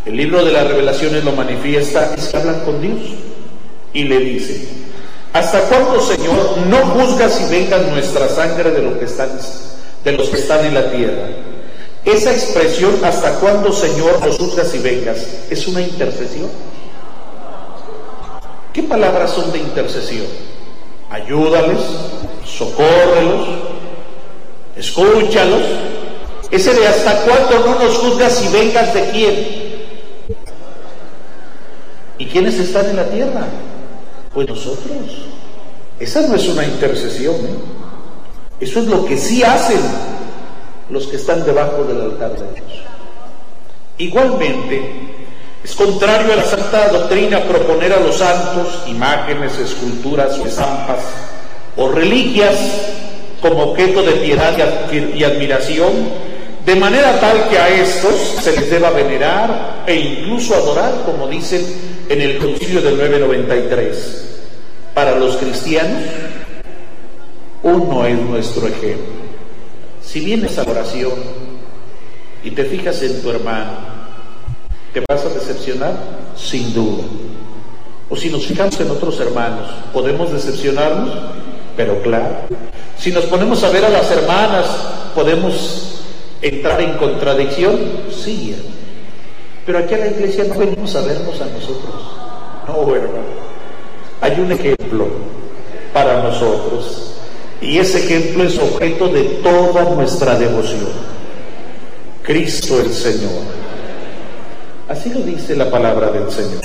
el libro de las revelaciones lo manifiesta, es que hablan con Dios y le dice, ¿hasta cuándo, Señor, no juzgas si vengan nuestra sangre de, lo que están, de los que están en la tierra? Esa expresión, ¿hasta cuándo, Señor, nos juzgas y vengas? ¿Es una intercesión? ¿Qué palabras son de intercesión? Ayúdales, socórrelos, escúchalos. Ese de hasta cuándo no nos juzgas y vengas de quién. ¿Y quiénes están en la tierra? Pues nosotros. Esa no es una intercesión. ¿eh? Eso es lo que sí hacen los que están debajo del altar de Dios. Igualmente, es contrario a la santa doctrina proponer a los santos imágenes, esculturas o estampas o reliquias como objeto de piedad y admiración, de manera tal que a estos se les deba venerar e incluso adorar, como dicen en el concilio del 993. Para los cristianos, uno es nuestro ejemplo. Si vienes a oración y te fijas en tu hermano, ¿Te vas a decepcionar? Sin duda. O si nos fijamos en otros hermanos, ¿podemos decepcionarnos? Pero claro. Si nos ponemos a ver a las hermanas, ¿podemos entrar en contradicción? Sí. Pero aquí a la iglesia no venimos a vernos a nosotros. No, hermano. Hay un ejemplo para nosotros. Y ese ejemplo es objeto de toda nuestra devoción. Cristo el Señor. Así lo dice la palabra del Señor.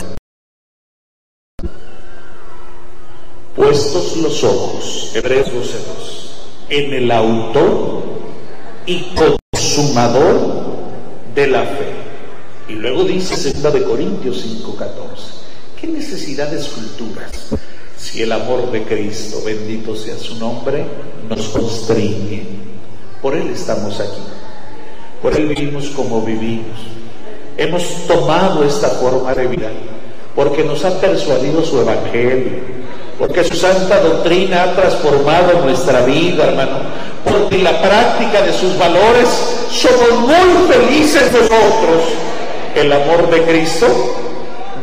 Puestos los ojos, Hebreos 12.2, en el autor y consumador de la fe. Y luego dice 2 de Corintios 5.14, ¿qué necesidad de esculturas? Si el amor de Cristo, bendito sea su nombre, nos constriñe. Por Él estamos aquí. Por Él vivimos como vivimos Hemos tomado esta forma de vida porque nos ha persuadido su evangelio, porque su santa doctrina ha transformado nuestra vida, hermano, porque la práctica de sus valores somos muy felices nosotros. El amor de Cristo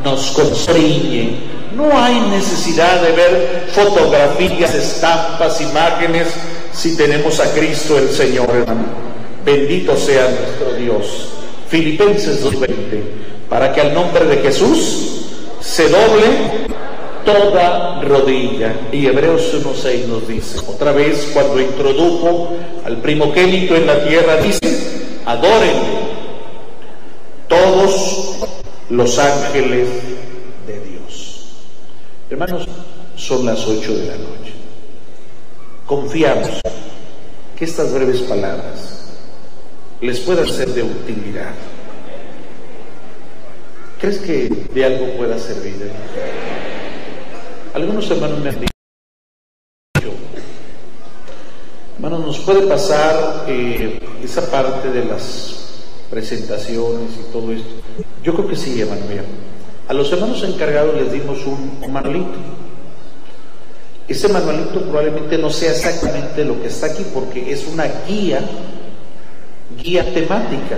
nos constriñe. No hay necesidad de ver fotografías, estampas, imágenes, si tenemos a Cristo el Señor, hermano. Bendito sea nuestro Dios. Filipenses 2.20, para que al nombre de Jesús se doble toda rodilla. Y Hebreos 1.6 nos dice, otra vez cuando introdujo al primogénito en la tierra, dice, adoren todos los ángeles de Dios. Hermanos, son las 8 de la noche. Confiamos que estas breves palabras les pueda ser de utilidad. ¿Crees que de algo pueda servir? Algunos hermanos me han dicho, hermanos, nos puede pasar eh, esa parte de las presentaciones y todo esto. Yo creo que sí, mío. A los hermanos encargados les dimos un, manualito. Ese manualito probablemente no sea exactamente lo que está aquí porque es una guía guía temática,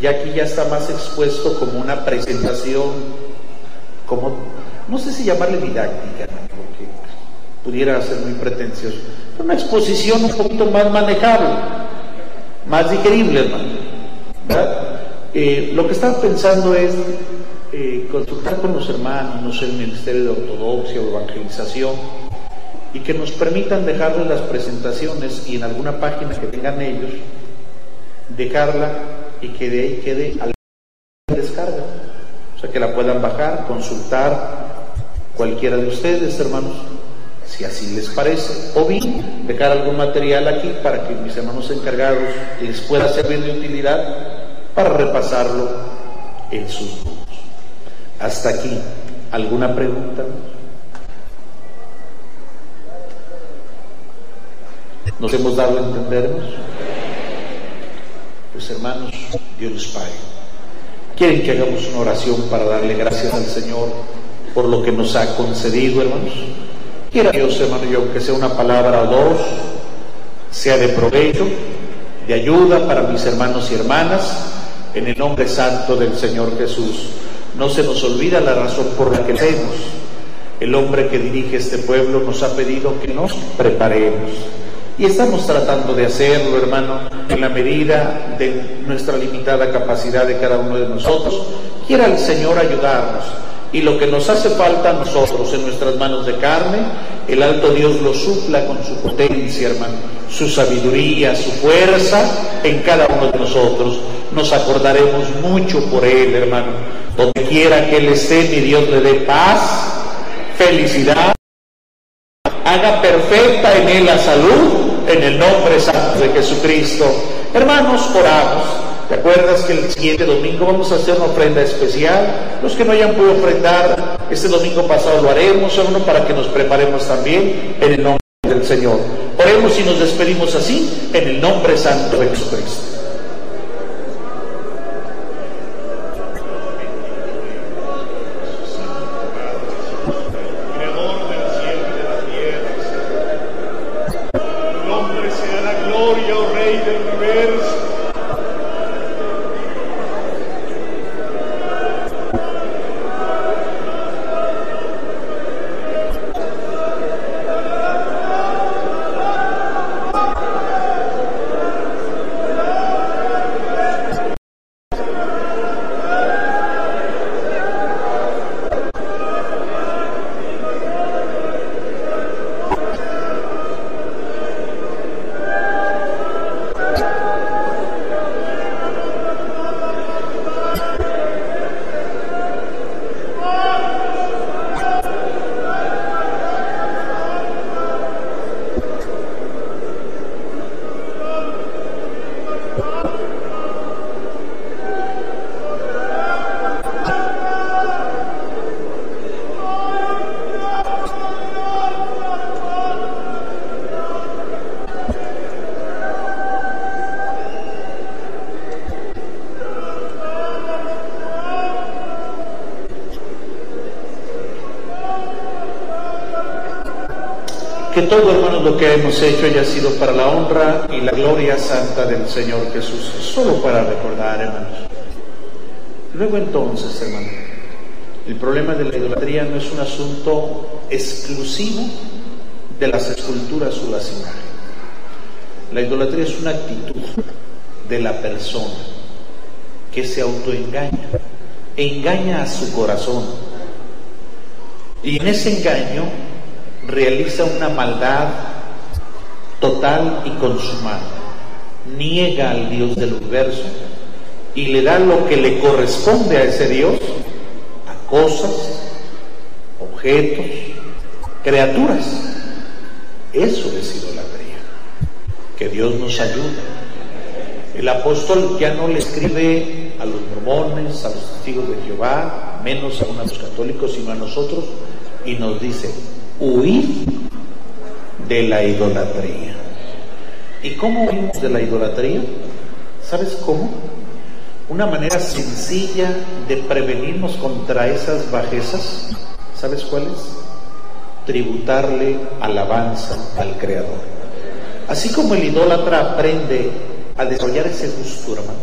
ya aquí ya está más expuesto como una presentación, como, no sé si llamarle didáctica, porque pudiera ser muy pretencioso, una exposición un poquito más manejable, más digerible, hermano. Eh, lo que estaba pensando es eh, consultar con los hermanos, no sé, el Ministerio de Ortodoxia o Evangelización, y que nos permitan dejarles las presentaciones y en alguna página que tengan ellos, dejarla y que de ahí quede al descarga. O sea, que la puedan bajar, consultar cualquiera de ustedes, hermanos, si así les parece. O bien dejar algún material aquí para que mis hermanos encargados les pueda servir de utilidad para repasarlo en sus grupos. Hasta aquí, ¿alguna pregunta? ¿Nos hemos dado a entendernos? Pues hermanos, Dios les. ¿Quieren que hagamos una oración para darle gracias al Señor por lo que nos ha concedido, hermanos? Quiera Dios, hermano, y aunque sea una palabra o dos, sea de provecho, de ayuda para mis hermanos y hermanas, en el nombre santo del Señor Jesús. No se nos olvida la razón por la que hacemos. El hombre que dirige este pueblo nos ha pedido que nos preparemos y estamos tratando de hacerlo, hermano, en la medida de nuestra limitada capacidad de cada uno de nosotros. Quiera el Señor ayudarnos. Y lo que nos hace falta a nosotros en nuestras manos de carne, el alto Dios lo supla con su potencia, hermano, su sabiduría, su fuerza en cada uno de nosotros. Nos acordaremos mucho por Él, hermano. Donde quiera que Él esté, mi Dios le dé paz, felicidad, haga perfecta en Él la salud en el nombre santo de Jesucristo. Hermanos, oramos. ¿Te acuerdas que el siguiente domingo vamos a hacer una ofrenda especial? Los que no hayan podido ofrendar, este domingo pasado lo haremos, hermano, para que nos preparemos también en el nombre del Señor. Oremos y nos despedimos así en el nombre santo de Jesucristo. Que todo, hermanos, lo que hemos hecho haya sido para la honra y la gloria santa del Señor Jesús. Solo para recordar, hermanos. Luego entonces, hermano, el problema de la idolatría no es un asunto exclusivo de las esculturas o las imágenes. La idolatría es una actitud de la persona que se autoengaña, engaña a su corazón. Y en ese engaño realiza una maldad total y consumada. Niega al Dios del universo y le da lo que le corresponde a ese Dios, a cosas, objetos, criaturas. Eso es idolatría. Que Dios nos ayude. El apóstol ya no le escribe a los mormones, a los testigos de Jehová, menos a los católicos, sino a nosotros, y nos dice, huir de la idolatría. ¿Y cómo huimos de la idolatría? ¿Sabes cómo? Una manera sencilla de prevenirnos contra esas bajezas, ¿sabes cuál es? Tributarle alabanza al Creador. Así como el idólatra aprende a desarrollar ese gusto, hermano.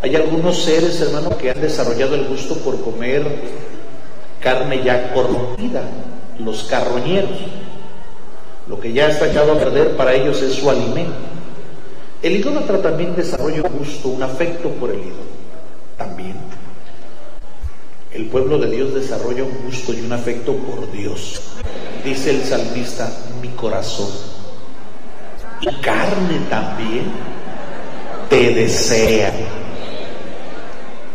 Hay algunos seres, hermano, que han desarrollado el gusto por comer carne ya corrompida, los carroñeros. Lo que ya está echado a perder para ellos es su alimento. El idólatra también desarrolla un gusto, un afecto por el ídolo. También. El pueblo de Dios desarrolla un gusto y un afecto por Dios. Dice el salmista, mi corazón. Y carne también te desea.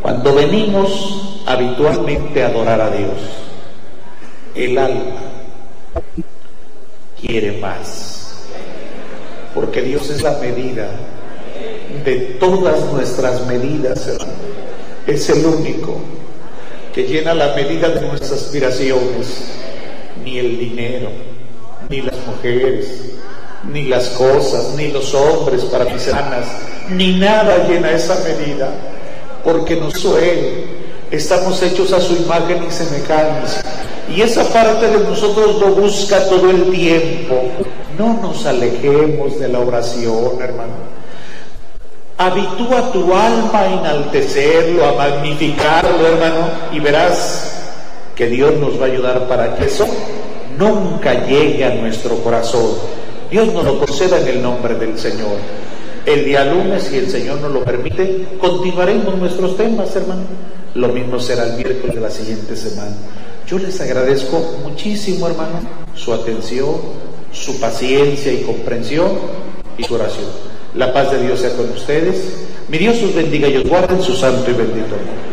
Cuando venimos habitualmente a adorar a Dios, el alma quiere más, porque Dios es la medida de todas nuestras medidas, hermano. Es el único que llena la medida de nuestras aspiraciones, ni el dinero, ni las mujeres, ni las cosas, ni los hombres para mis sanas, ni nada llena esa medida, porque no soy Estamos hechos a su imagen y semejanza. Y esa parte de nosotros lo busca todo el tiempo. No nos alejemos de la oración, hermano. Habitúa tu alma a enaltecerlo, a magnificarlo, hermano, y verás que Dios nos va a ayudar para que eso nunca llegue a nuestro corazón. Dios nos lo conceda en el nombre del Señor. El día lunes, si el Señor nos lo permite, continuaremos nuestros temas, hermano. Lo mismo será el miércoles de la siguiente semana. Yo les agradezco muchísimo, hermano, su atención, su paciencia y comprensión y su oración. La paz de Dios sea con ustedes. Mi Dios os bendiga y os guarde en su santo y bendito nombre.